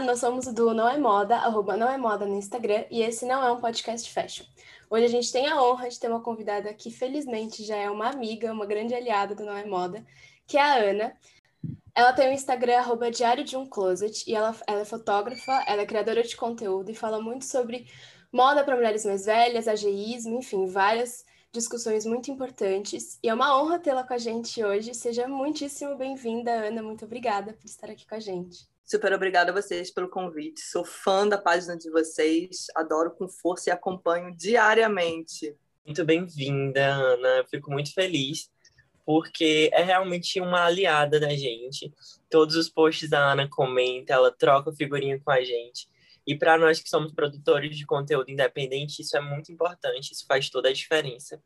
Nós somos do Não é Moda, arroba Não é Moda no Instagram, e esse não é um podcast fashion. Hoje a gente tem a honra de ter uma convidada que, felizmente, já é uma amiga, uma grande aliada do Não é Moda, que é a Ana. Ela tem o Instagram, arroba Diário de um Closet, e ela, ela é fotógrafa, ela é criadora de conteúdo e fala muito sobre moda para mulheres mais velhas, ageísmo, enfim, várias discussões muito importantes. E é uma honra tê-la com a gente hoje. Seja muitíssimo bem-vinda, Ana. Muito obrigada por estar aqui com a gente. Super obrigada a vocês pelo convite. Sou fã da página de vocês, adoro com força e acompanho diariamente. Muito bem-vinda, Ana. Fico muito feliz porque é realmente uma aliada da gente. Todos os posts da Ana comenta, ela troca figurinha com a gente. E para nós que somos produtores de conteúdo independente, isso é muito importante, isso faz toda a diferença.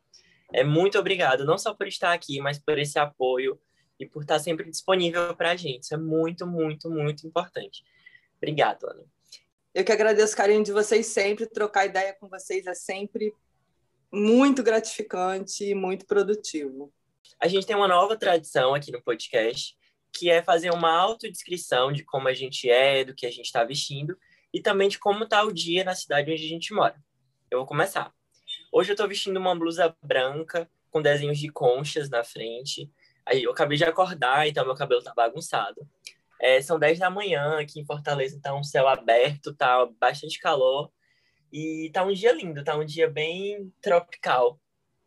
É muito obrigado, não só por estar aqui, mas por esse apoio, e por estar sempre disponível para a gente. Isso é muito, muito, muito importante. Obrigado, Ana. Eu que agradeço o carinho de vocês sempre. Trocar ideia com vocês é sempre muito gratificante e muito produtivo. A gente tem uma nova tradição aqui no podcast, que é fazer uma autodescrição de como a gente é, do que a gente está vestindo e também de como está o dia na cidade onde a gente mora. Eu vou começar. Hoje eu estou vestindo uma blusa branca com desenhos de conchas na frente. Aí eu acabei de acordar, então meu cabelo tá bagunçado. É, são 10 da manhã, aqui em Fortaleza tá um céu aberto, tá bastante calor. E tá um dia lindo, tá um dia bem tropical.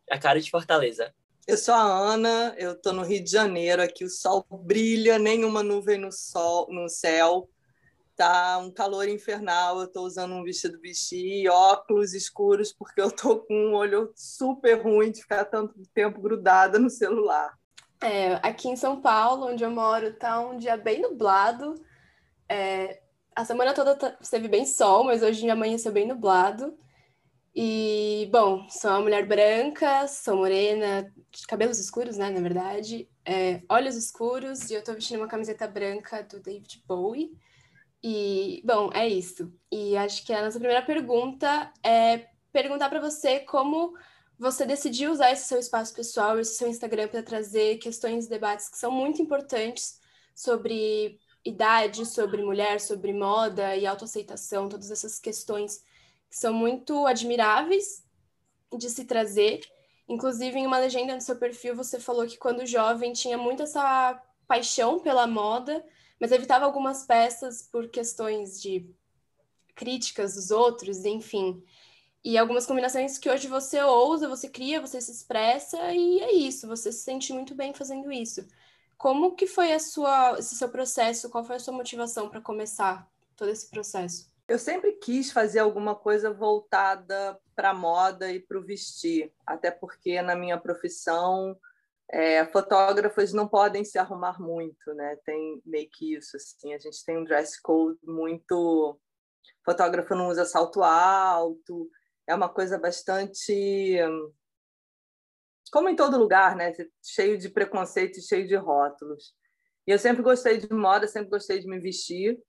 A cara de Fortaleza. Eu sou a Ana, eu tô no Rio de Janeiro, aqui o sol brilha, nenhuma nuvem no sol, no céu. Tá um calor infernal, eu tô usando um vestido vestir, óculos escuros, porque eu tô com um olho super ruim de ficar tanto tempo grudada no celular. É, aqui em São Paulo, onde eu moro, tá um dia bem nublado. É, a semana toda tá, esteve bem sol, mas hoje amanheceu bem nublado. E, bom, sou uma mulher branca, sou morena, de cabelos escuros, né, na verdade, é, olhos escuros, e eu tô vestindo uma camiseta branca do David Bowie. E, bom, é isso. E acho que a nossa primeira pergunta é perguntar para você como você decidiu usar esse seu espaço pessoal, esse seu Instagram para trazer questões e debates que são muito importantes sobre idade, sobre mulher, sobre moda e autoaceitação, todas essas questões que são muito admiráveis de se trazer. Inclusive, em uma legenda no seu perfil, você falou que quando jovem tinha muito essa paixão pela moda, mas evitava algumas peças por questões de críticas dos outros, enfim. E algumas combinações que hoje você ousa, você cria, você se expressa e é isso, você se sente muito bem fazendo isso. Como que foi a sua, esse seu processo? Qual foi a sua motivação para começar todo esse processo? Eu sempre quis fazer alguma coisa voltada para moda e para o vestir, até porque na minha profissão é, fotógrafas não podem se arrumar muito, né? Tem meio que isso assim, a gente tem um dress code muito fotógrafo não usa salto alto, é uma coisa bastante como em todo lugar, né? Cheio de preconceitos, cheio de rótulos. E eu sempre gostei de moda, sempre gostei de me vestir.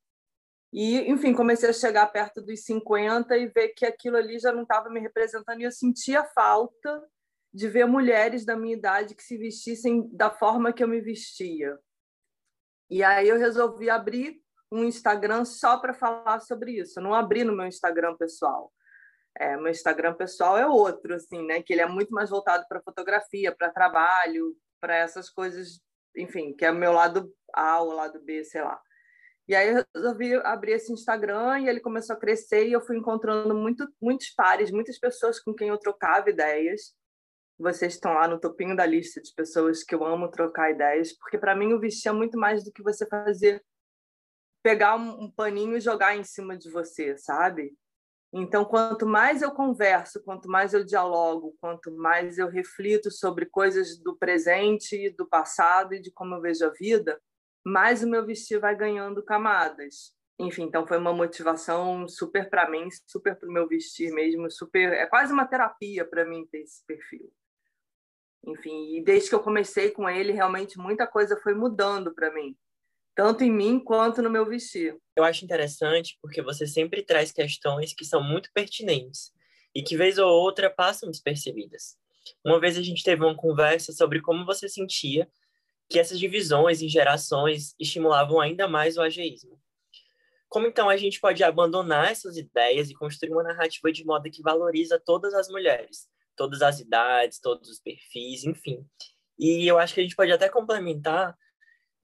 E, enfim, comecei a chegar perto dos 50 e ver que aquilo ali já não estava me representando e eu sentia falta de ver mulheres da minha idade que se vestissem da forma que eu me vestia. E aí eu resolvi abrir um Instagram só para falar sobre isso. Eu não abri no meu Instagram pessoal. É, meu Instagram pessoal é outro, assim, né? Que ele é muito mais voltado para fotografia, para trabalho, para essas coisas, enfim, que é o meu lado A ou lado B, sei lá. E aí eu resolvi abrir esse Instagram e ele começou a crescer e eu fui encontrando muito, muitos pares, muitas pessoas com quem eu trocava ideias. Vocês estão lá no topinho da lista de pessoas que eu amo trocar ideias, porque para mim o vestir é muito mais do que você fazer pegar um paninho e jogar em cima de você, sabe? Então, quanto mais eu converso, quanto mais eu dialogo, quanto mais eu reflito sobre coisas do presente, do passado e de como eu vejo a vida, mais o meu vestir vai ganhando camadas. Enfim, então foi uma motivação super para mim, super para o meu vestir mesmo, super, é quase uma terapia para mim ter esse perfil. Enfim, e desde que eu comecei com ele, realmente muita coisa foi mudando para mim tanto em mim quanto no meu vestir. Eu acho interessante porque você sempre traz questões que são muito pertinentes e que, vez ou outra, passam despercebidas. Uma vez a gente teve uma conversa sobre como você sentia que essas divisões em gerações estimulavam ainda mais o ageísmo. como então a gente pode abandonar essas ideias e construir uma narrativa de moda que valoriza todas as mulheres, todas as idades, todos os perfis, enfim. E eu acho que a gente pode até complementar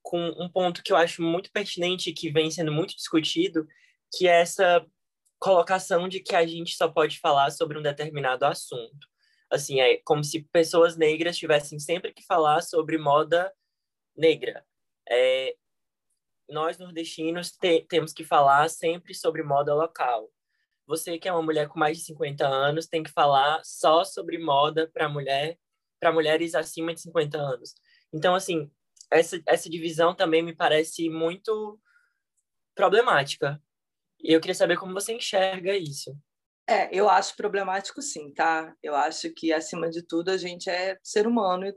com um ponto que eu acho muito pertinente que vem sendo muito discutido, que é essa colocação de que a gente só pode falar sobre um determinado assunto. Assim, é como se pessoas negras tivessem sempre que falar sobre moda negra. É, nós nordestinos te, temos que falar sempre sobre moda local. Você que é uma mulher com mais de 50 anos tem que falar só sobre moda para mulher, para mulheres acima de 50 anos. Então, assim, essa, essa divisão também me parece muito problemática. E eu queria saber como você enxerga isso. É, eu acho problemático sim, tá? Eu acho que, acima de tudo, a gente é ser humano e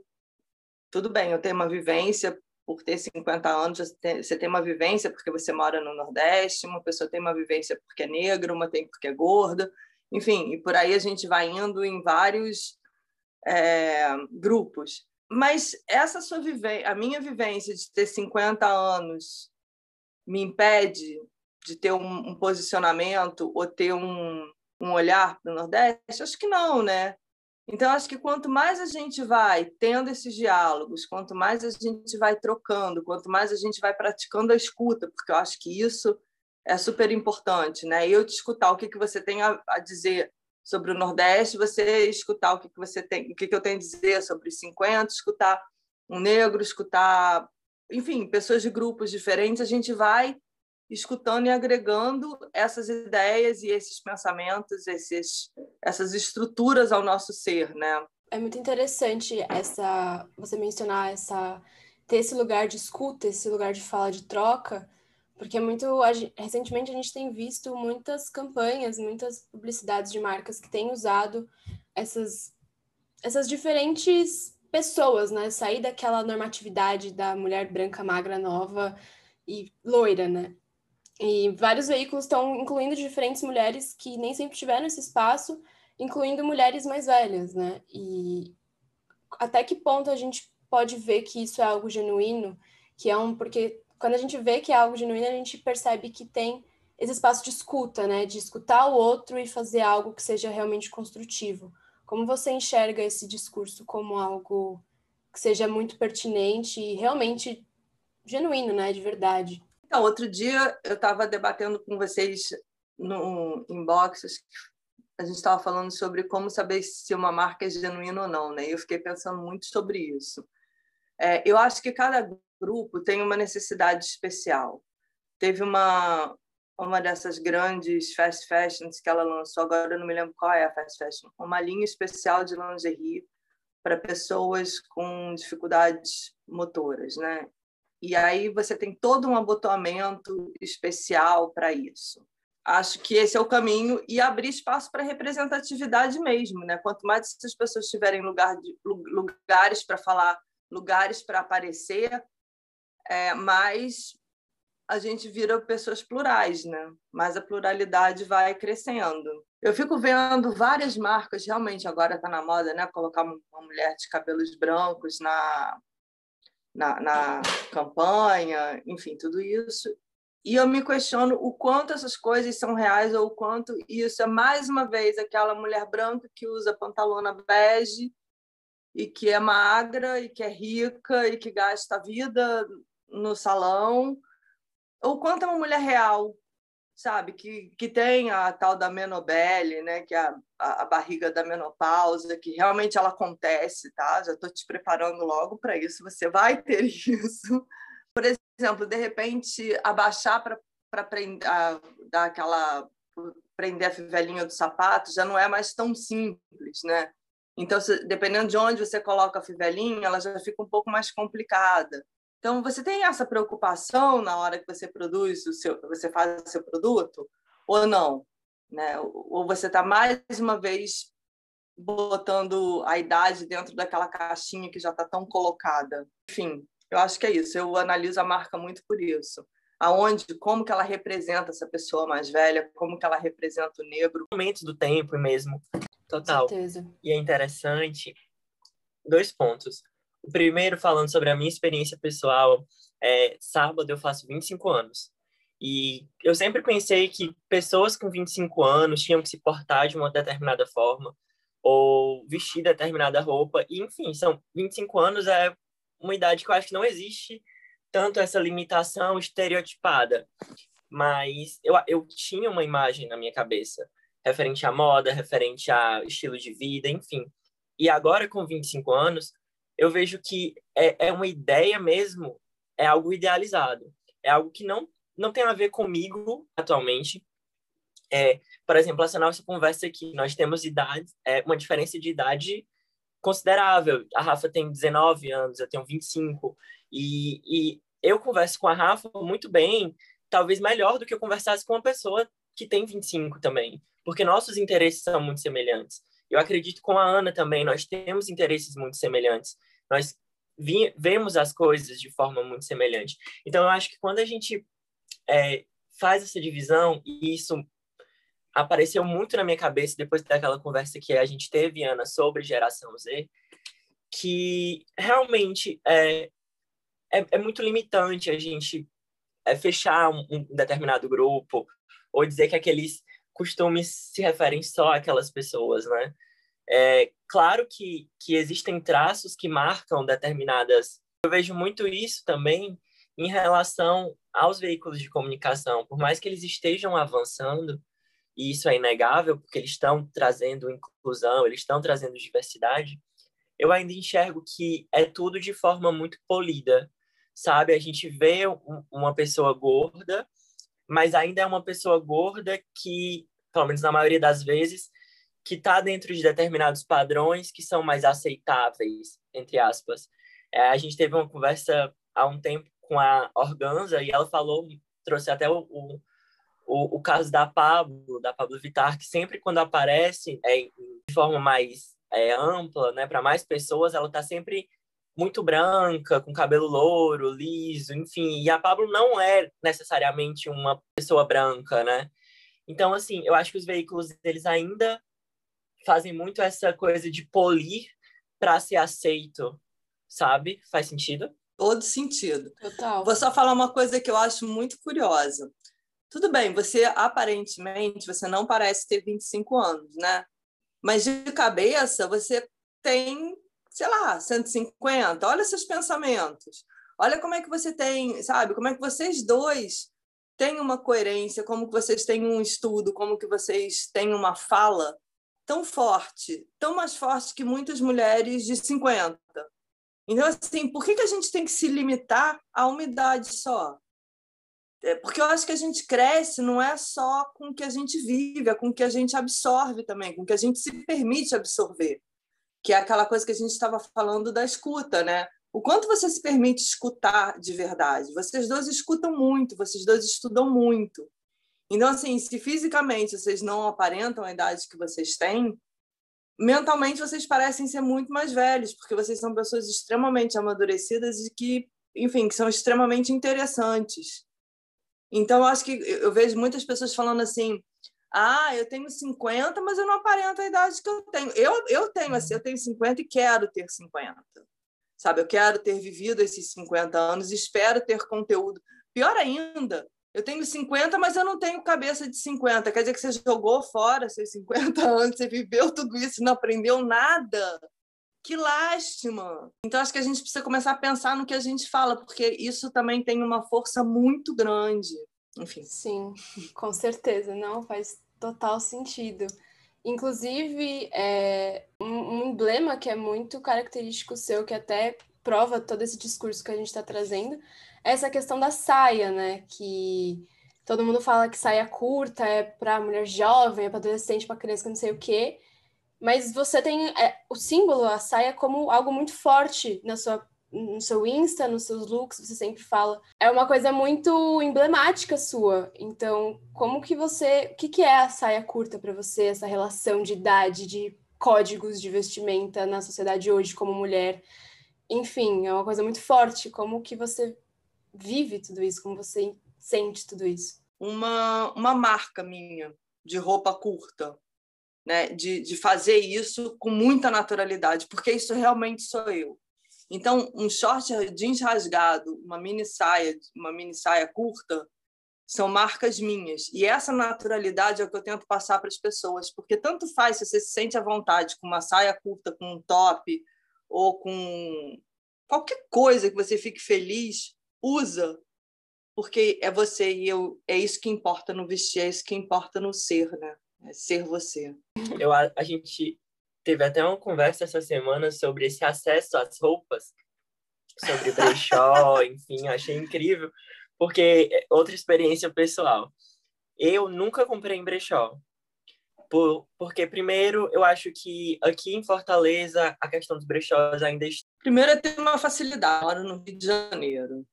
tudo bem, eu tenho uma vivência por ter 50 anos, você tem uma vivência porque você mora no Nordeste, uma pessoa tem uma vivência porque é negra, uma tem porque é gorda, enfim, e por aí a gente vai indo em vários é, grupos. Mas essa sua vivência, a minha vivência de ter 50 anos me impede de ter um, um posicionamento ou ter um, um olhar para o Nordeste? Acho que não, né? Então, acho que quanto mais a gente vai tendo esses diálogos, quanto mais a gente vai trocando, quanto mais a gente vai praticando a escuta, porque eu acho que isso é super importante, né? Eu te escutar o que, que você tem a, a dizer sobre o Nordeste, você escutar o que, que você tem, o que, que eu tenho a dizer sobre os 50, escutar um negro, escutar, enfim, pessoas de grupos diferentes, a gente vai escutando e agregando essas ideias e esses pensamentos, esses, essas estruturas ao nosso ser, né? É muito interessante essa você mencionar essa ter esse lugar de escuta, esse lugar de fala, de troca, porque é muito recentemente a gente tem visto muitas campanhas, muitas publicidades de marcas que têm usado essas essas diferentes pessoas, né? Sair daquela normatividade da mulher branca, magra, nova e loira, né? E vários veículos estão incluindo diferentes mulheres que nem sempre tiveram esse espaço, incluindo mulheres mais velhas, né? E até que ponto a gente pode ver que isso é algo genuíno, que é um porque quando a gente vê que é algo genuíno, a gente percebe que tem esse espaço de escuta, né? De escutar o outro e fazer algo que seja realmente construtivo. Como você enxerga esse discurso como algo que seja muito pertinente e realmente genuíno, né? De verdade? Então, outro dia eu estava debatendo com vocês no inbox, a gente estava falando sobre como saber se uma marca é genuína ou não, né? E eu fiquei pensando muito sobre isso. É, eu acho que cada grupo tem uma necessidade especial. Teve uma uma dessas grandes fast fashions que ela lançou, agora eu não me lembro qual é a fast fashion, uma linha especial de lingerie para pessoas com dificuldades motoras, né? E aí você tem todo um abotoamento especial para isso. Acho que esse é o caminho e abrir espaço para representatividade mesmo, né? Quanto mais essas pessoas tiverem lugar de, lugares para falar, lugares para aparecer, é, a gente vira pessoas plurais, né? Mas a pluralidade vai crescendo. Eu fico vendo várias marcas, realmente agora está na moda, né? Colocar uma mulher de cabelos brancos na na, na campanha, enfim, tudo isso. E eu me questiono o quanto essas coisas são reais ou o quanto isso é, mais uma vez, aquela mulher branca que usa pantalona bege e que é magra e que é rica e que gasta a vida no salão, ou quanto é uma mulher real sabe, que, que tem a tal da menobele, né, que é a, a, barriga da menopausa, que realmente ela acontece, tá? Já estou te preparando logo para isso, você vai ter isso. Por exemplo, de repente, abaixar para dar aquela prender a fivelinha do sapato já não é mais tão simples, né? Então, dependendo de onde você coloca a fivelinha, ela já fica um pouco mais complicada. Então, você tem essa preocupação na hora que você produz o seu, você faz o seu produto, ou não? Né? Ou você está mais uma vez botando a idade dentro daquela caixinha que já está tão colocada. Enfim, eu acho que é isso. Eu analiso a marca muito por isso. Aonde, como que ela representa essa pessoa mais velha, como que ela representa o negro. Momentos do tempo mesmo. Total. Com certeza. E é interessante dois pontos. Primeiro, falando sobre a minha experiência pessoal, é, sábado eu faço 25 anos. E eu sempre pensei que pessoas com 25 anos tinham que se portar de uma determinada forma ou vestir determinada roupa. E, enfim, são 25 anos é uma idade que eu acho que não existe tanto essa limitação estereotipada. Mas eu, eu tinha uma imagem na minha cabeça referente à moda, referente a estilo de vida, enfim. E agora, com 25 anos, eu vejo que é, é uma ideia mesmo, é algo idealizado. É algo que não, não tem a ver comigo atualmente. É, por exemplo, essa nossa conversa aqui, nós temos idade, é, uma diferença de idade considerável. A Rafa tem 19 anos, eu tenho 25. E, e eu converso com a Rafa muito bem, talvez melhor do que eu conversasse com uma pessoa que tem 25 também, porque nossos interesses são muito semelhantes. Eu acredito com a Ana também, nós temos interesses muito semelhantes. Nós vi, vemos as coisas de forma muito semelhante. Então, eu acho que quando a gente é, faz essa divisão, e isso apareceu muito na minha cabeça depois daquela conversa que a gente teve, Ana, sobre geração Z, que realmente é, é, é muito limitante a gente é, fechar um, um, determinado grupo ou dizer que aqueles costumes se referem só àquelas pessoas, né? É claro que, que existem traços que marcam determinadas. Eu vejo muito isso também em relação aos veículos de comunicação. Por mais que eles estejam avançando, e isso é inegável, porque eles estão trazendo inclusão, eles estão trazendo diversidade, eu ainda enxergo que é tudo de forma muito polida, sabe? A gente vê uma pessoa gorda, mas ainda é uma pessoa gorda que, pelo menos na maioria das vezes, que está dentro de determinados padrões que são mais aceitáveis, entre aspas. É, a gente teve uma conversa há um tempo com a Organza e ela falou, trouxe até o, o o, caso da Pablo, da Pablo Vittar, que sempre quando aparece é, de forma mais é, ampla, né, para mais pessoas, ela está sempre muito branca, com cabelo louro, liso, enfim. E a Pablo não é necessariamente uma pessoa branca, né? Então, assim, eu acho que os veículos eles ainda fazem muito essa coisa de polir para ser aceito, sabe? Faz sentido? Todo sentido. Total. Vou só falar uma coisa que eu acho muito curiosa. Tudo bem, você aparentemente você não parece ter 25 anos, né? Mas de cabeça você tem, sei lá, 150. Olha seus pensamentos. Olha como é que você tem, sabe? Como é que vocês dois têm uma coerência, como que vocês têm um estudo, como que vocês têm uma fala tão forte, tão mais forte que muitas mulheres de 50. Então, assim, por que, que a gente tem que se limitar a uma idade só? É, porque eu acho que a gente cresce não é só com o que a gente vive, é com o que a gente absorve também, com o que a gente se permite absorver, que é aquela coisa que a gente estava falando da escuta, né? O quanto você se permite escutar de verdade? Vocês dois escutam muito, vocês dois estudam muito. Então, assim, se fisicamente vocês não aparentam a idade que vocês têm, mentalmente vocês parecem ser muito mais velhos, porque vocês são pessoas extremamente amadurecidas e que, enfim, que são extremamente interessantes. Então, acho que eu vejo muitas pessoas falando assim: ah, eu tenho 50, mas eu não aparento a idade que eu tenho. Eu, eu tenho assim, eu tenho 50 e quero ter 50. Sabe, eu quero ter vivido esses 50 anos, espero ter conteúdo. Pior ainda, eu tenho 50, mas eu não tenho cabeça de 50. Quer dizer que você jogou fora seus 50 anos, você viveu tudo isso não aprendeu nada. Que lástima! Então, acho que a gente precisa começar a pensar no que a gente fala, porque isso também tem uma força muito grande. Enfim. Sim, com certeza. Não, faz total sentido. Inclusive, é, um, emblema que é muito característico seu, que até prova todo esse discurso que a gente está trazendo, é essa questão da saia, né? Que todo mundo fala que saia curta é para mulher jovem, é para adolescente, para criança, não sei o quê. Mas você tem é, o símbolo, a saia, como algo muito forte na sua, no seu Insta, nos seus looks, você sempre fala. É uma coisa muito emblemática sua. Então, como que você. O que, que é a saia curta para você, essa relação de idade, de códigos de vestimenta na sociedade hoje como mulher? Enfim, é uma coisa muito forte. Como que você vive tudo isso? Como você sente tudo isso? Uma, uma marca minha de roupa curta né, de, de fazer isso com muita naturalidade, porque isso realmente sou eu. Então, um short jeans rasgado, uma mini saia, uma mini saia curta, são marcas minhas. E essa naturalidade é o que eu tento passar para as pessoas, porque tanto faz se você se sente à vontade com uma saia curta, com um top, ou com qualquer coisa que você fique feliz, usa, porque é você e eu, é isso que importa no vestir, é isso que importa no ser, né? É ser você. Eu, a, a gente teve até uma conversa essa semana sobre esse acesso às roupas, sobre brechó, enfim, achei incrível, porque é outra experiência pessoal. Eu nunca comprei em brechó. Por, porque, primeiro, eu acho que aqui em Fortaleza a questão dos brechós ainda. Primeiro, é ter uma facilidade. Eu moro no Rio de Janeiro.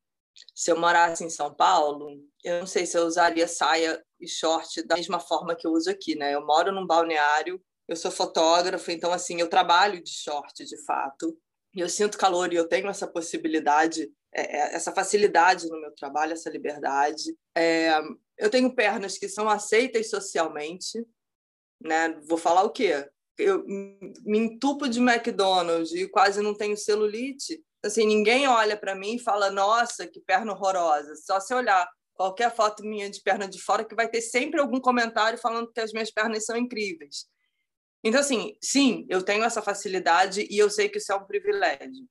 Se eu morasse em São Paulo, eu não sei se eu usaria saia e short da mesma forma que eu uso aqui, né? Eu moro num balneário, eu sou fotógrafo, então, assim, eu trabalho de short, de fato. E eu sinto calor e eu tenho essa possibilidade é, é, essa facilidade no meu trabalho, essa liberdade. É, eu tenho pernas que são aceitas socialmente, né? Vou falar o quê? Eu me entupo de McDonald's e quase não tenho celulite. Assim, ninguém olha para mim e fala: "Nossa, que perna horrorosa". Só se olhar qualquer foto minha de perna de fora que vai ter sempre algum comentário falando que as minhas pernas são incríveis. Então, assim, sim, eu tenho essa facilidade e eu sei que isso é um privilégio.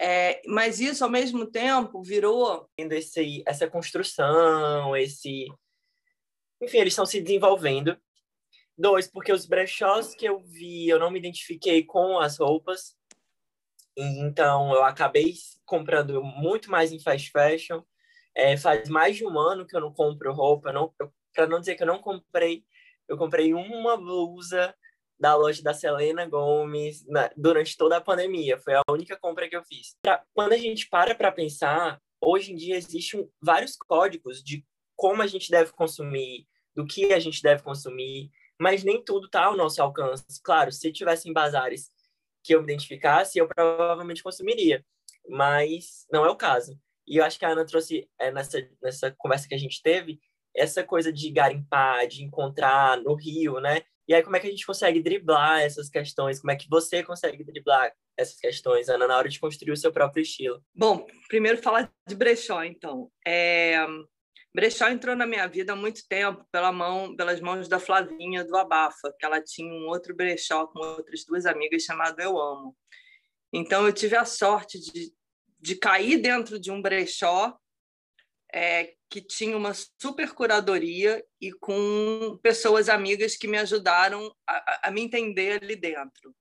É, mas isso, ao mesmo tempo, virou. Esse, essa construção, esse. Enfim, eles estão se desenvolvendo. Dois, porque os brechós que eu vi, eu não me identifiquei com as roupas. Então, eu acabei comprando muito mais em fast fashion. É, faz mais de um ano que eu não compro roupa. Não, Para não dizer que eu não comprei, eu comprei uma blusa da loja da Selena Gomes na, durante toda a pandemia. Foi a única compra que eu fiz. Pra, quando a gente para para pensar, hoje em dia existem vários códigos de como a gente deve consumir, do que a gente deve consumir, mas nem tudo está ao nosso alcance. Claro, se tivessem bazares que eu me identificasse, eu provavelmente consumiria, mas não é o caso. E eu acho que a Ana trouxe é, nessa, nessa conversa que a gente teve essa coisa de garimpar, de encontrar no Rio, né? E aí, como é que a gente consegue driblar essas questões? Como é que você consegue driblar essas questões, Ana, na hora de construir o seu próprio estilo? Bom, primeiro falar de brechó, então. É... Brechó entrou na minha vida há muito tempo pela mão, pelas mãos da Flavinha do Abafa, que ela tinha um outro brechó com outras duas amigas chamado Eu Amo. Então eu tive a sorte de, de cair dentro de um brechó é, que tinha uma super curadoria e com pessoas amigas que me ajudaram a, a me entender ali dentro.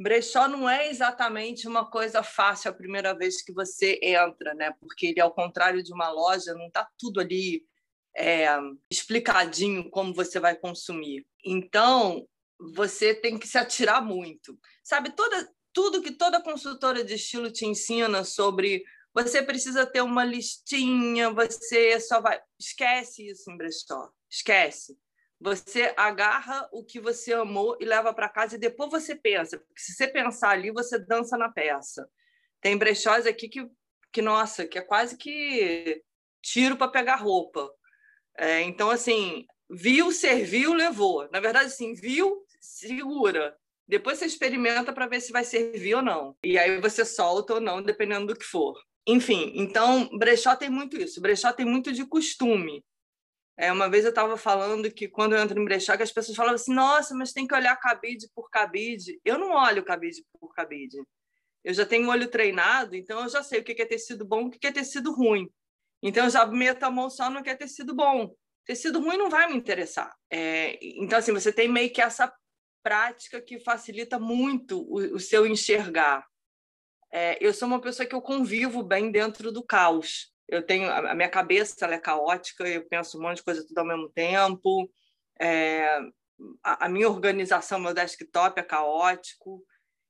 Brechó não é exatamente uma coisa fácil a primeira vez que você entra, né? Porque ele, ao contrário de uma loja, não está tudo ali é, explicadinho como você vai consumir. Então, você tem que se atirar muito. Sabe, toda, tudo que toda consultora de estilo te ensina sobre você precisa ter uma listinha, você só vai. Esquece isso em brechó. Esquece. Você agarra o que você amou e leva para casa e depois você pensa. Porque se você pensar ali, você dança na peça. Tem brechós aqui que, que nossa, que é quase que tiro para pegar roupa. É, então, assim, viu, serviu, levou. Na verdade, assim, viu, segura. Depois você experimenta para ver se vai servir ou não. E aí você solta ou não, dependendo do que for. Enfim, então brechó tem muito isso. Brechó tem muito de costume. É, uma vez eu estava falando que quando eu entro em brechó, que as pessoas falavam assim: nossa, mas tem que olhar cabide por cabide. Eu não olho cabide por cabide. Eu já tenho olho treinado, então eu já sei o que é tecido bom, o que é tecido ruim. Então eu já meto a mão só no que é tecido bom. Tecido ruim não vai me interessar. É, então, assim, você tem meio que essa prática que facilita muito o, o seu enxergar é, eu sou uma pessoa que eu convivo bem dentro do caos. Eu tenho a minha cabeça é caótica, eu penso um monte de coisa tudo ao mesmo tempo. É, a, a, minha organização, meu desktop é caótico.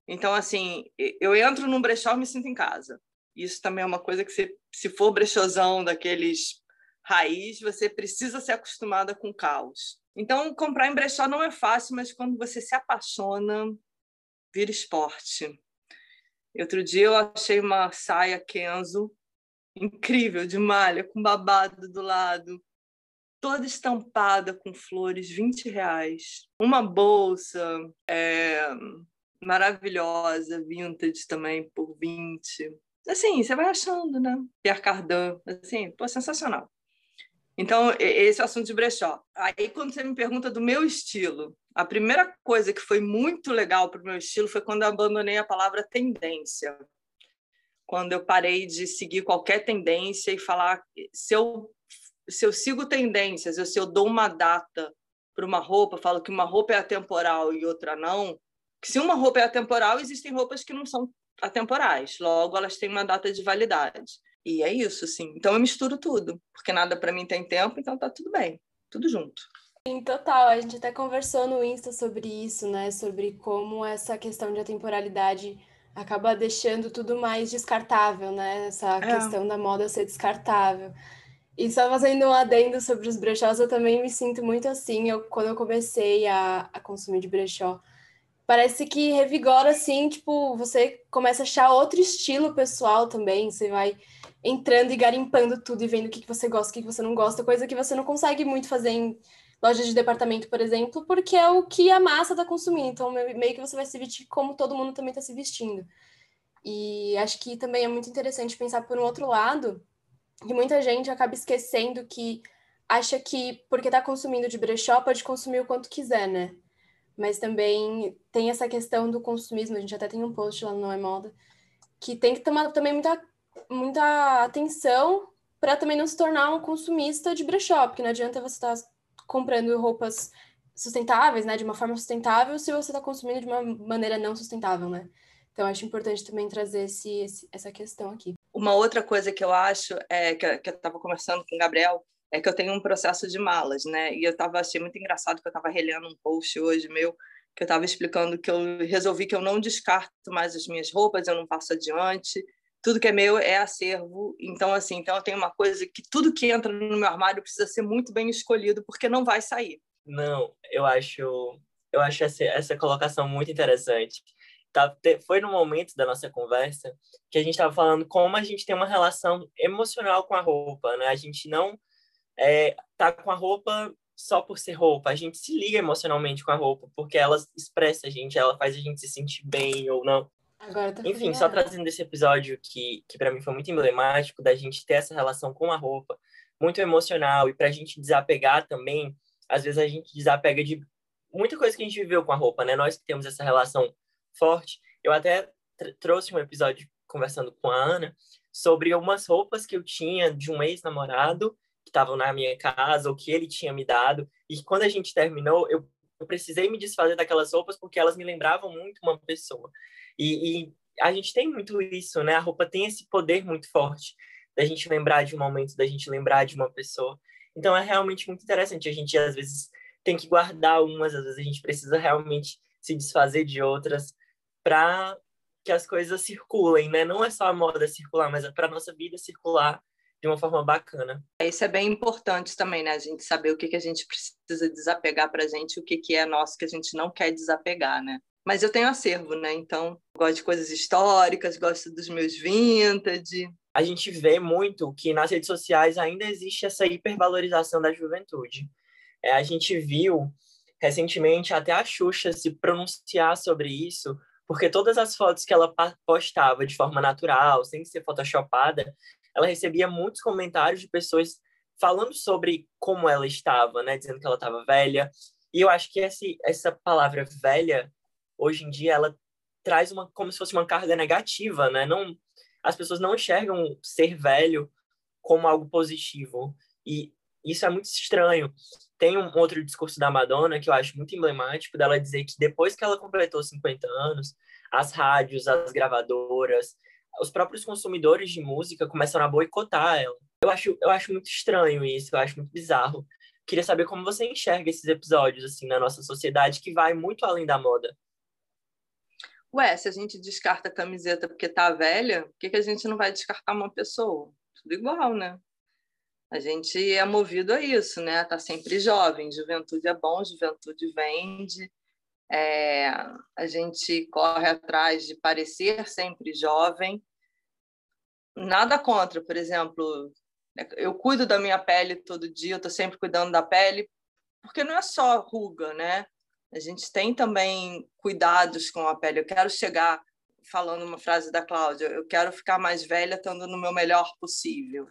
Então, assim, eu entro num brechó e me sinto em casa. Isso também é uma coisa que, você, se for brechozão daqueles raiz, você precisa ser acostumada com caos. Então, comprar em brechó não é fácil, mas quando você se apaixona, vira esporte. Outro dia eu achei uma saia Kenzo incrível, de malha, com babado do lado, toda estampada com flores, 20 reais. Uma bolsa é, maravilhosa, vintage também, por 20. Assim, você vai achando, né? Pierre Cardin, assim, pô, sensacional. Então, esse é o assunto de brechó. Aí, quando você me pergunta do meu estilo, a primeira coisa que foi muito legal para o meu estilo foi quando eu abandonei a palavra tendência. Quando eu parei de seguir qualquer tendência e falar se eu, se eu sigo tendências, se eu dou uma data para uma roupa, falo que uma roupa é atemporal e outra não, que se uma roupa é atemporal, existem roupas que não são atemporais, logo elas têm uma data de validade. E é isso, assim. Então eu misturo tudo, porque nada para mim tem tempo, então tá tudo bem, tudo junto. Em total, a gente até conversou no Insta sobre isso, né? Sobre como essa questão de atemporalidade acaba deixando tudo mais descartável, né? Essa é. questão da moda ser descartável. E só fazendo um adendo sobre os brechós, eu também me sinto muito assim, eu, quando eu comecei a, a consumir de brechó. Parece que revigora, assim, tipo, você começa a achar outro estilo pessoal também, você vai entrando e garimpando tudo e vendo o que, que você gosta, o que, que você não gosta, coisa que você não consegue muito fazer em lojas de departamento, por exemplo, porque é o que a massa está consumindo. Então, meio que você vai se vestir como todo mundo também está se vestindo. E acho que também é muito interessante pensar por um outro lado, que muita gente acaba esquecendo que acha que porque está consumindo de brechó pode consumir o quanto quiser, né? Mas também tem essa questão do consumismo, a gente até tem um post lá no Não é Moda, que tem que tomar também muita muita atenção para também não se tornar um consumista de brechó, porque não adianta você estar tá comprando roupas sustentáveis, né, de uma forma sustentável, se você está consumindo de uma maneira não sustentável, né? Então, acho importante também trazer esse, esse, essa questão aqui. Uma outra coisa que eu acho, é, que, eu estava conversando com o Gabriel, é que eu tenho um processo de malas, né? E eu tava, achei muito engraçado que eu estava relendo um post hoje meu, que eu estava explicando que eu resolvi que eu não descarto mais as minhas roupas, eu não passo adiante, tudo que é meu é acervo. Então, assim, então eu tenho uma coisa que tudo que entra no meu armário precisa ser muito bem escolhido, porque não vai sair. Não, eu acho, eu acho essa, essa colocação muito interessante. Tá, foi no momento da nossa conversa que a gente estava falando como a gente tem uma relação emocional com a roupa, né? A gente não é, tá com a roupa só por ser roupa, a gente se liga emocionalmente com a roupa, porque ela expressa a gente, ela faz a gente se sentir bem ou não. Agora Enfim, só trazendo esse episódio que, que para mim foi muito emblemático da gente ter essa relação com a roupa, muito emocional, e para a gente desapegar também, às vezes a gente desapega de muita coisa que a gente viveu com a roupa, né? Nós que temos essa relação forte. Eu até trouxe um episódio conversando com a Ana sobre algumas roupas que eu tinha de um ex-namorado que estavam na minha casa ou que ele tinha me dado. E quando a gente terminou, eu, eu precisei me desfazer daquelas roupas porque elas me lembravam muito uma pessoa. E, e, a gente tem muito isso, né? A roupa tem esse poder muito forte da gente lembrar de um momento, da gente lembrar de uma pessoa. Então é realmente muito interessante. A gente às vezes tem que guardar umas, às vezes a gente precisa realmente se desfazer de outras para que as coisas circulem, né? Não é só a moda circular, mas é para nossa vida circular de uma forma bacana. Isso é bem importante também, né? A gente saber o que, que a gente precisa desapegar para a gente o que, que é nosso que a gente não quer desapegar, né? Mas eu tenho acervo, né? Então, gosto de coisas históricas, gosto dos meus vintage. A gente vê muito que nas redes sociais ainda existe essa hipervalorização da juventude. É, a gente viu recentemente até a Xuxa se pronunciar sobre isso, porque todas as fotos que ela postava de forma natural, sem ser photoshopada, ela recebia muitos comentários de pessoas falando sobre como ela estava, né, dizendo que ela estava velha. E eu acho que esse, essa palavra velha hoje em dia ela traz uma como se fosse uma carga negativa, né? Não as pessoas não enxergam ser velho como algo positivo e isso é muito estranho. Tem um outro discurso da Madonna que eu acho muito emblemático dela dizer que depois que ela completou 50 anos, as rádios, as gravadoras, os próprios consumidores de música começaram a boicotar ela. Eu acho, eu acho muito estranho isso, eu acho muito bizarro. Queria saber como você enxerga esses episódios assim na nossa sociedade que vai muito além da moda ué, se a gente descarta a camiseta porque tá velha, por que, que a gente não vai descartar uma pessoa? Tudo igual, né? A gente é movido a isso, né? Tá sempre jovem, juventude é bom, juventude vende. É, a gente corre atrás de parecer sempre jovem. Nada contra, por exemplo, eu cuido da minha pele todo dia, eu tô sempre cuidando da pele, porque não é só ruga, né? A gente tem também cuidados com a pele. Eu quero chegar falando uma frase da Cláudia, eu quero ficar mais velha estando no meu melhor possível.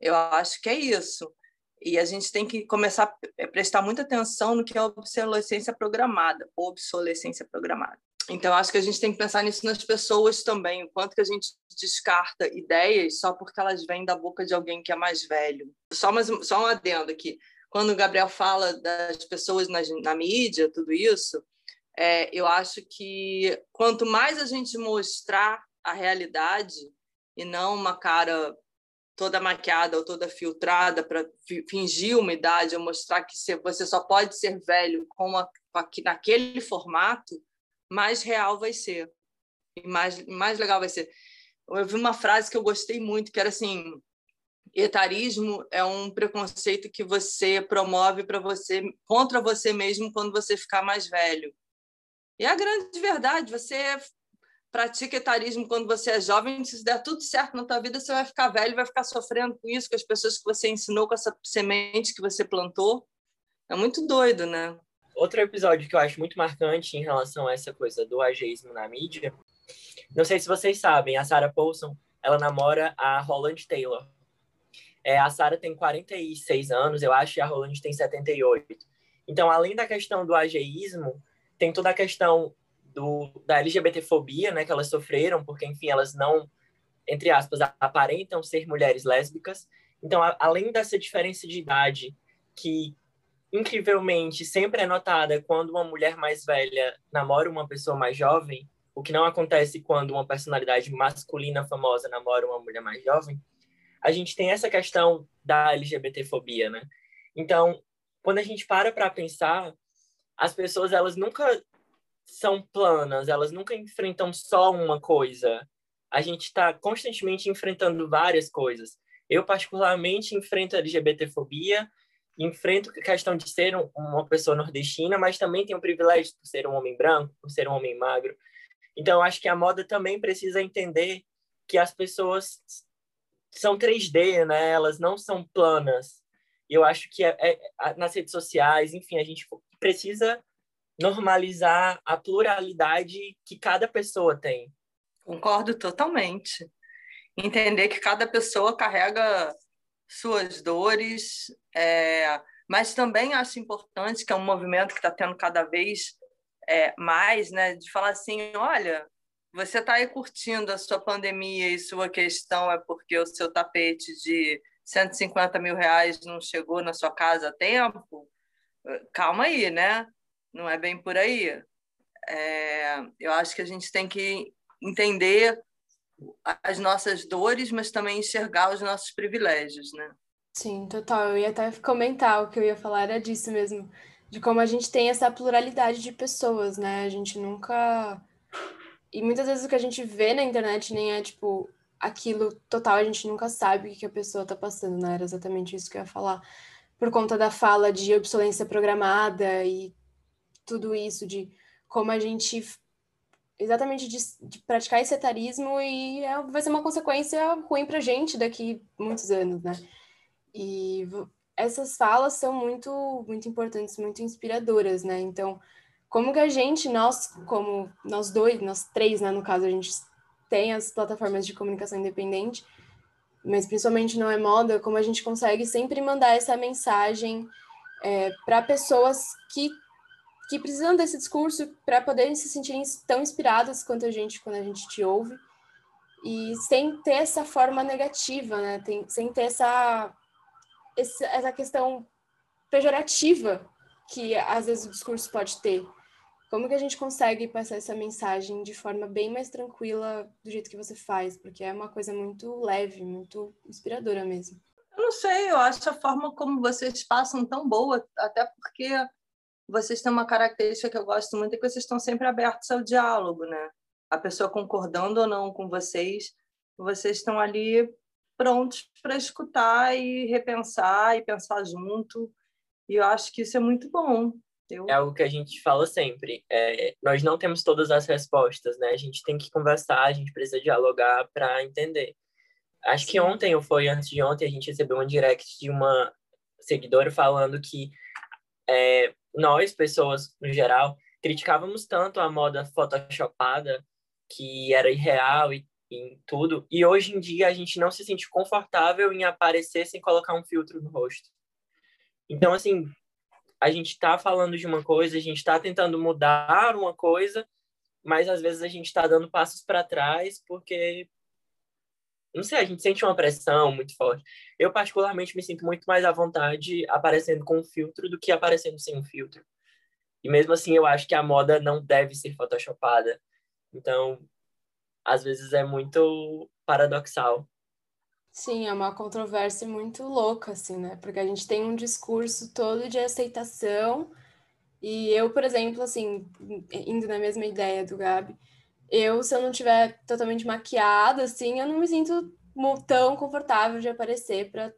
Eu acho que é isso. E a gente tem que começar a prestar muita atenção no que é obsolescência programada, obsolescência programada. Então, acho que a gente tem que pensar nisso nas pessoas também, o quanto que a gente descarta ideias só porque elas vêm da boca de alguém que é mais velho. Só, mais, só um adendo aqui. Quando o Gabriel fala das pessoas na, na mídia, tudo isso, é, eu acho que quanto mais a gente mostrar a realidade e não uma cara toda maquiada ou toda filtrada para fingir uma idade ou mostrar que você só pode ser velho com a, naquele formato, mais real vai ser e mais, mais legal vai ser. Eu vi uma frase que eu gostei muito, que era assim: etarismo é um preconceito que você promove para você contra você mesmo quando você ficar mais velho. E a grande verdade, você pratica etarismo quando você é jovem, se der tudo certo na tua vida, você vai ficar velho, vai ficar sofrendo com isso, com as pessoas que você ensinou, com essa semente que você plantou. É muito doido, né? Outro episódio que eu acho muito marcante em relação a essa coisa do ageísmo na mídia, não sei se vocês sabem, a Sarah Paulson, ela namora a Holland Taylor. É, a Sarah tem 46 anos, eu acho, e a Roland tem 78. Então, além da questão do ageísmo, tem toda a questão do, da LGBTfobia, né, que elas sofreram, porque, enfim, elas não, entre aspas, aparentam ser mulheres lésbicas. Então, a, além dessa diferença de idade, que incrivelmente sempre é notada quando uma mulher mais velha namora uma pessoa mais jovem, o que não acontece quando uma personalidade masculina famosa namora uma mulher mais jovem, a gente tem essa questão da LGBTfobia, né? Então, quando a gente para para pensar, as pessoas elas nunca são planas, elas nunca enfrentam só uma coisa. A gente está constantemente enfrentando várias coisas. Eu, particularmente, enfrento a LGBTfobia, enfrento a questão de ser um, uma pessoa nordestina, mas também tenho o privilégio de ser um homem branco, por ser um homem magro. Então, acho que a moda também precisa entender que as pessoas são 3D, né? Elas não são planas. E eu acho que é, é, nas redes sociais, enfim, a gente precisa normalizar a pluralidade que cada pessoa tem. Concordo totalmente. Entender que cada pessoa carrega suas dores, é, mas também acho importante que é um movimento que está tendo cada vez é, mais, né, de falar assim, olha, você está aí curtindo a sua pandemia e sua questão é porque o seu tapete de 150 mil reais não chegou na sua casa a tempo? Calma aí, né? não é bem por aí. É, eu acho que a gente tem que entender as nossas dores, mas também enxergar os nossos privilégios, né? Sim, total. Eu ia até comentar o que eu ia falar era disso mesmo, de como a gente tem essa pluralidade de pessoas, né? A gente nunca e muitas vezes o que a gente vê na internet nem é tipo aquilo total, a gente nunca sabe o que a pessoa tá passando, né? Era exatamente isso que eu ia falar. Por conta da fala de obsolência programada e tudo isso, de como a gente exatamente de, de praticar esse etarismo e é, vai ser uma consequência ruim para a gente daqui muitos anos, né? E essas falas são muito, muito importantes, muito inspiradoras, né? Então, como que a gente, nós, como nós dois, nós três, né, no caso, a gente tem as plataformas de comunicação independente, mas principalmente não é moda, como a gente consegue sempre mandar essa mensagem é, para pessoas que que precisam desse discurso para poderem se sentirem tão inspiradas quanto a gente quando a gente te ouve e sem ter essa forma negativa, né? Tem, sem ter essa, essa questão pejorativa que às vezes o discurso pode ter. Como que a gente consegue passar essa mensagem de forma bem mais tranquila do jeito que você faz? Porque é uma coisa muito leve, muito inspiradora mesmo. Eu não sei, eu acho a forma como vocês passam tão boa, até porque vocês têm uma característica que eu gosto muito, é que vocês estão sempre abertos ao diálogo, né? A pessoa concordando ou não com vocês, vocês estão ali prontos para escutar e repensar e pensar junto. E eu acho que isso é muito bom. Eu... É algo que a gente fala sempre. É, nós não temos todas as respostas, né? A gente tem que conversar, a gente precisa dialogar para entender. Acho que ontem ou foi antes de ontem a gente recebeu um direct de uma seguidora falando que é, nós, pessoas no geral, criticávamos tanto a moda photoshopada, que era irreal e em tudo, e hoje em dia a gente não se sente confortável em aparecer sem colocar um filtro no rosto. Então, assim, a gente está falando de uma coisa, a gente está tentando mudar uma coisa, mas às vezes a gente está dando passos para trás porque não sei, a gente sente uma pressão muito forte. Eu, particularmente, me sinto muito mais à vontade aparecendo com um filtro do que aparecendo sem um filtro. E mesmo assim, eu acho que a moda não deve ser photoshopada. Então, às vezes é muito paradoxal. Sim, é uma controvérsia muito louca, assim, né? Porque a gente tem um discurso todo de aceitação. E eu, por exemplo, assim, indo na mesma ideia do Gabi, eu, se eu não tiver totalmente maquiada, assim, eu não me sinto tão confortável de aparecer para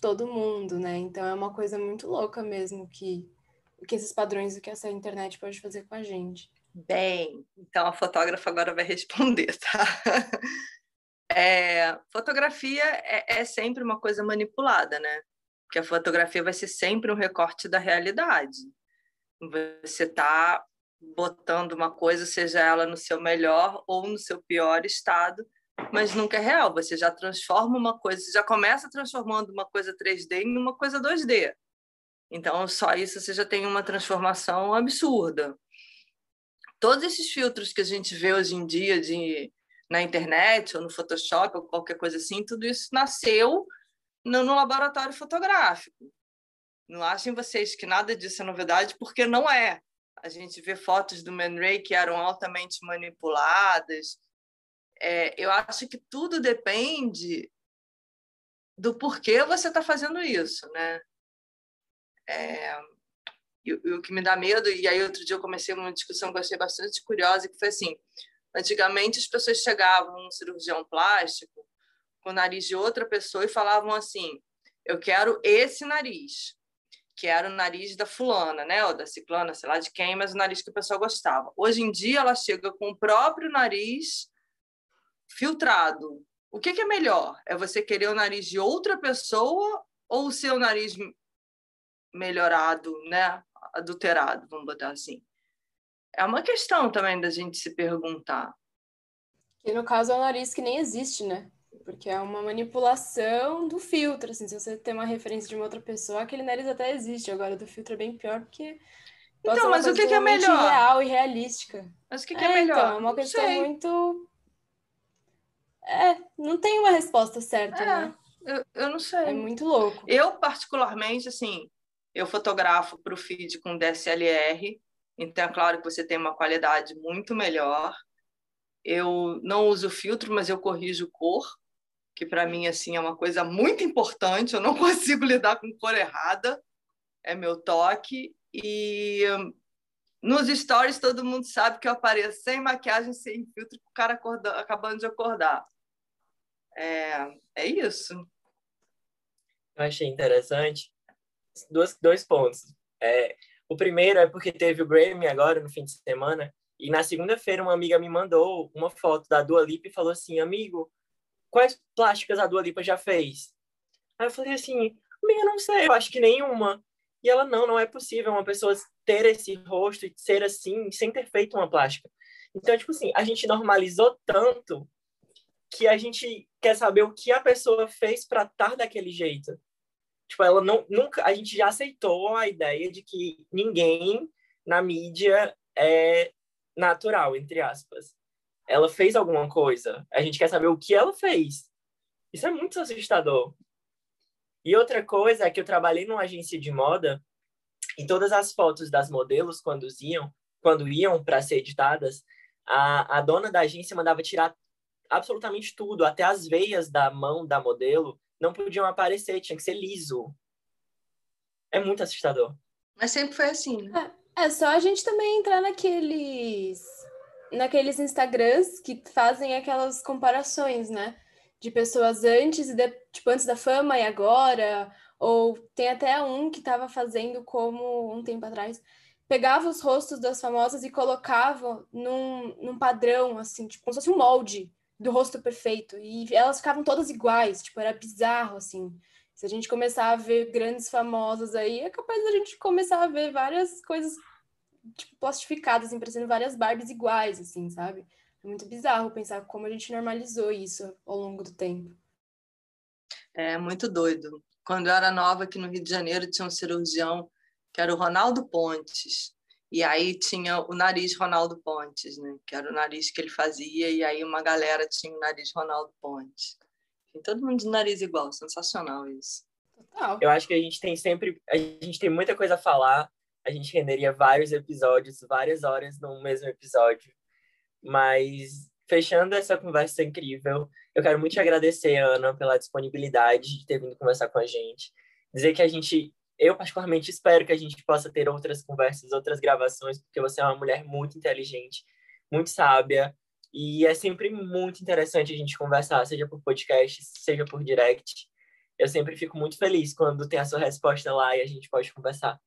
todo mundo, né? Então é uma coisa muito louca mesmo que o que esses padrões, o que essa internet pode fazer com a gente. Bem, então a fotógrafa agora vai responder, tá? É, fotografia é, é sempre uma coisa manipulada, né? Porque a fotografia vai ser sempre um recorte da realidade. Você está botando uma coisa, seja ela no seu melhor ou no seu pior estado, mas nunca é real. Você já transforma uma coisa, já começa transformando uma coisa 3D em uma coisa 2D. Então, só isso você já tem uma transformação absurda. Todos esses filtros que a gente vê hoje em dia de, na internet ou no Photoshop ou qualquer coisa assim, tudo isso nasceu no, no laboratório fotográfico. Não achem vocês que nada disso é novidade, porque não é a gente vê fotos do Man Ray que eram altamente manipuladas. É, eu acho que tudo depende do porquê você está fazendo isso, né? É, e, e, o que me dá medo, e aí outro dia eu comecei uma discussão que eu achei bastante curiosa, que foi assim, antigamente as pessoas chegavam num cirurgião plástico com o nariz de outra pessoa e falavam assim, eu quero esse nariz que era o nariz da fulana, né, ou da ciclana, sei lá de quem, mas o nariz que o pessoal gostava. Hoje em dia ela chega com o próprio nariz filtrado. O que, que é melhor? É você querer o nariz de outra pessoa ou o seu nariz melhorado, né, adulterado, vamos botar assim? É uma questão também da gente se perguntar. Que no caso é um nariz que nem existe, né? Porque é uma manipulação do filtro, assim, se você tem uma referência de uma outra pessoa, aquele nariz até existe, agora do filtro é bem pior, porque então, mas o que, que é melhor? real e realística. Mas o que, que é, é, melhor? Então, é uma questão muito... É, não tem uma resposta certa, é, né? Eu, eu não sei. É muito louco. Eu, particularmente, assim, eu fotografo para o feed com DSLR, então é claro que você tem uma qualidade muito melhor. Eu não uso filtro, mas eu corrijo cor que para mim assim é uma coisa muito importante. Eu não consigo lidar com cor errada, é meu toque. E nos stories todo mundo sabe que eu apareço sem maquiagem, sem filtro, com o cara acordando, acabando de acordar. É, é isso. Eu achei interessante dois, dois pontos. É, o primeiro é porque teve o Grammy agora no fim de semana e na segunda-feira uma amiga me mandou uma foto da Dua Lipa e falou assim, amigo, quais plásticas a Dua Lipa já fez? Aí eu falei assim, amiga, não sei, eu acho que nenhuma. E ela, não, não é possível uma pessoa ter esse rosto e ser assim sem ter feito uma plástica. Então, tipo assim, a gente normalizou tanto que a gente quer saber o que a pessoa fez para estar daquele jeito. Tipo, ela não nunca a gente já aceitou a ideia de que ninguém na mídia é natural, entre aspas ela fez alguma coisa. A gente quer saber o que ela fez. Isso é muito assustador. E outra coisa é que eu trabalhei numa agência de moda e todas as fotos das modelos quando iam, quando iam para ser editadas, a, a dona da agência mandava tirar absolutamente tudo, até as veias da mão da modelo não podiam aparecer, tinha que ser liso. É muito assustador. Mas sempre foi assim, né? É, é só a gente também entrar naqueles naqueles Instagrams que fazem aquelas comparações, né? De pessoas antes e de, tipo antes da fama e agora, ou tem até um que estava fazendo como um tempo atrás, pegava os rostos das famosas e colocava num, num padrão, assim, tipo, como se fosse um molde do rosto perfeito. E elas ficavam todas iguais, tipo, era bizarro, assim. Se a gente começar a ver grandes famosas aí, é capaz da gente começar a ver várias coisas tipo, plastificadas, assim, parecendo várias Barbies iguais, assim, sabe? É muito bizarro pensar como a gente normalizou isso ao longo do tempo. É muito doido. quando eu era nova aqui no Rio de Janeiro, tinha um cirurgião que era o Ronaldo Pontes. E aí tinha o nariz Ronaldo Pontes, né? Que era o nariz que ele fazia, e aí uma galera tinha o nariz Ronaldo Pontes. Tem todo mundo de nariz igual, sensacional isso. Total. Eu acho que a gente tem sempre, a gente tem muita coisa a falar. A gente renderia vários episódios, várias horas no mesmo episódio. Mas fechando essa conversa incrível, eu quero muito te agradecer, Ana, pela disponibilidade de ter vindo conversar com a gente. Dizer que a gente, eu particularmente espero que a gente possa ter outras conversas, outras gravações, porque você é uma mulher muito inteligente, muito sábia, e é sempre muito interessante a gente conversar, seja por podcast, seja por direct. Eu sempre fico muito feliz quando tem a sua resposta lá e a gente pode conversar.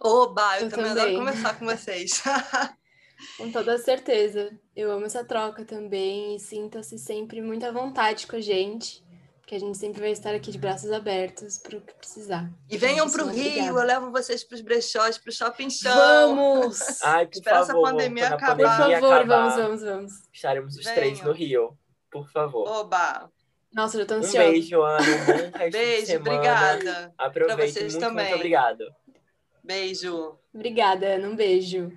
Oba, eu, eu também, também adoro conversar com vocês. Com toda certeza. Eu amo essa troca também e sinta-se sempre muito à vontade com a gente, que a gente sempre vai estar aqui de braços abertos para o que precisar. E venham para o Rio, eu levo vocês para os brechós, para o shopping show. Vamos! Ai, por Espera favor, essa pandemia acabar. Por favor, acabar, vamos, vamos, vamos. Estaremos os Venham. três no Rio, por favor. Oba! Nossa, eu tô ansiosa. Um beijo, Ana. Um bom resto beijo, de semana. obrigada. Aproveite. Muito, também. muito obrigado. Beijo. Obrigada, Ana. Um beijo.